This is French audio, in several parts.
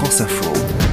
France Info.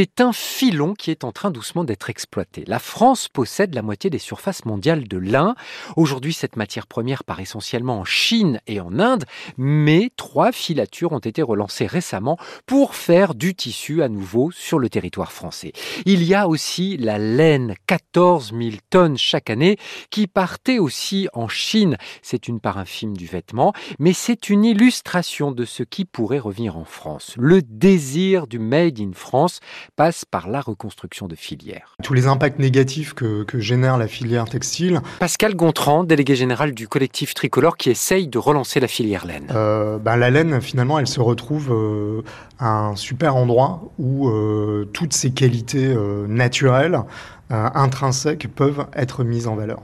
C'est un filon qui est en train doucement d'être exploité. La France possède la moitié des surfaces mondiales de lin. Aujourd'hui, cette matière première part essentiellement en Chine et en Inde, mais trois filatures ont été relancées récemment pour faire du tissu à nouveau sur le territoire français. Il y a aussi la laine, 14 000 tonnes chaque année, qui partait aussi en Chine. C'est une part infime du vêtement, mais c'est une illustration de ce qui pourrait revenir en France. Le désir du Made in France passe par la reconstruction de filières. Tous les impacts négatifs que, génère la filière textile. Pascal Gontran, délégué général du collectif Tricolore, qui essaye de relancer la filière laine. Euh, ben, la laine, finalement, elle se retrouve euh, à un super endroit où euh, toutes ses qualités naturelles, intrinsèques, peuvent être mises en valeur.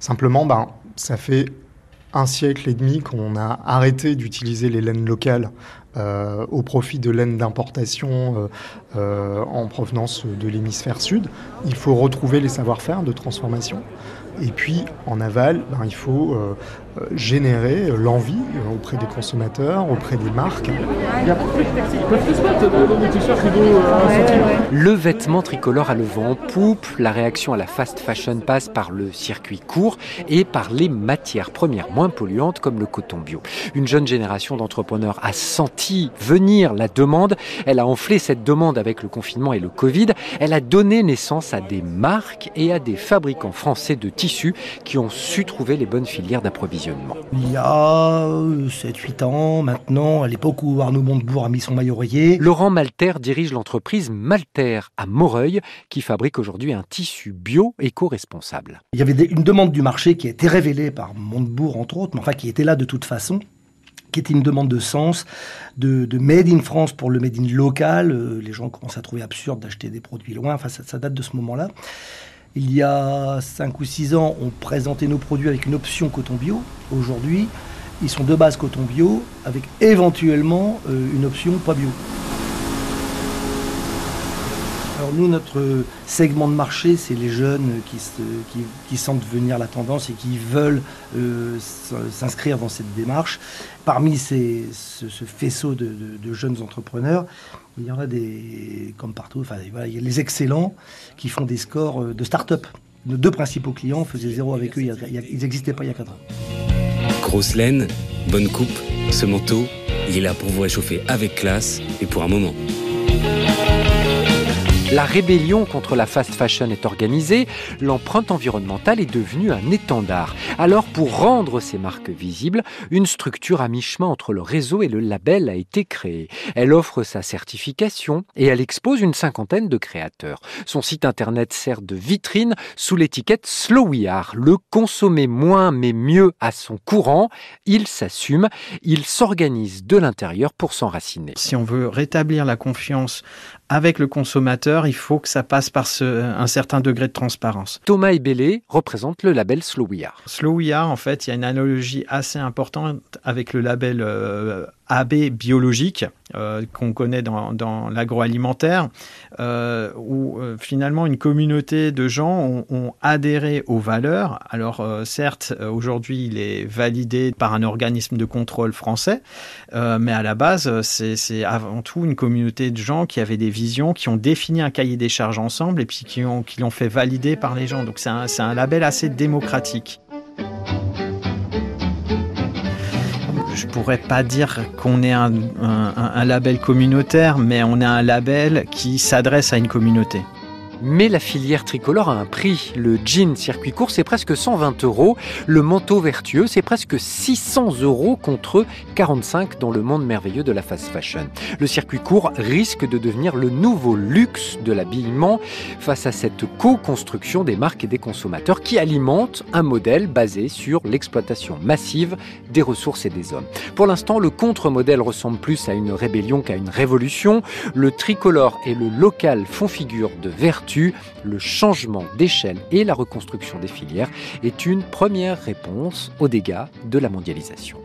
Simplement, ben, ça fait un siècle et demi qu'on a arrêté d'utiliser les laines locales euh, au profit de laines d'importation euh, euh, en provenance de l'hémisphère sud. Il faut retrouver les savoir-faire de transformation. Et puis en aval, ben, il faut générer l'envie auprès des consommateurs, auprès des marques. Le vêtement tricolore a le vent en poupe. La réaction à la fast fashion passe par le circuit court et par les matières premières moins polluantes comme le coton bio. Une jeune génération d'entrepreneurs a senti venir la demande. Elle a enflé cette demande avec le confinement et le Covid. Elle a donné naissance à des marques et à des fabricants français de tissus qui ont su trouver les bonnes filières d'approvisionnement. Il y a 7-8 ans maintenant, à l'époque où Arnaud Montebourg a mis son maillot rayé. Laurent Malter dirige l'entreprise Malter à Moreuil qui fabrique aujourd'hui un tissu bio éco-responsable. Il y avait une demande du marché qui a été révélée par Montebourg entre autres, mais enfin qui était là de toute façon qui était une demande de sens, de, made in France pour le made in local. Euh, les gens commencent à trouver absurde d'acheter des produits loin. Enfin, ça, date de ce moment-là. Il y a 5 ou 6 ans, on présentait nos produits avec une option coton bio. Aujourd'hui, ils sont de base coton bio avec éventuellement euh, une option pas bio. Nous, notre segment de marché, c'est les jeunes qui, sentent venir la tendance et qui veulent euh, s'inscrire dans cette démarche. Parmi ce, faisceau de, jeunes entrepreneurs, il y en a des, comme partout, enfin, il y a les excellents qui font des scores euh, de start-up. Nos deux principaux clients faisaient zéro avec eux, ils n'existaient pas il y a 4 ans. Grosse laine, bonne coupe, ce manteau, il est là pour vous réchauffer avec classe et pour un moment. La rébellion contre la fast fashion est organisée, l'empreinte environnementale est devenue un étendard. Alors pour rendre ces marques visibles, une structure à mi-chemin entre le réseau et le label a été créée. Elle offre sa certification et elle expose une cinquantaine de créateurs. Son site internet sert de vitrine sous l'étiquette Slow We Are, le consommer moins mais mieux à son courant. Il s'assume, il s'organise de l'intérieur pour s'enraciner. Si on veut rétablir la confiance avec le consommateur, il faut que ça passe par un certain degré de transparence. Thomas Ebélé représente le label Slow We Are. Slow We Are, en fait, il y a une analogie assez importante avec le label euh, AB biologique euh, qu'on connaît dans, dans l'agroalimentaire, euh, où euh, finalement une communauté de gens ont, adhéré aux valeurs. Alors certes, aujourd'hui il est validé par un organisme de contrôle français, mais à la base c'est avant tout une communauté de gens qui avaient des visions, qui ont défini un cahier des charges ensemble et puis qui l'ont qui fait valider par les gens. Donc c'est un, un label assez démocratique. Je pourrais pas dire qu'on est un, label communautaire, mais on est un label qui s'adresse à une communauté. Mais la filière tricolore a un prix. Le jean circuit court, c'est presque 120 euros. Le manteau vertueux, c'est presque 600 euros contre 45 dans le monde merveilleux de la fast fashion. Le circuit court risque de devenir le nouveau luxe de l'habillement face à cette co-construction des marques et des consommateurs qui alimente un modèle basé sur l'exploitation massive des ressources et des hommes. Pour l'instant, le contre-modèle ressemble plus à une rébellion qu'à une révolution. Le tricolore et le local font figure de vertu le changement d'échelle et la reconstruction des filières est une première réponse aux dégâts de la mondialisation.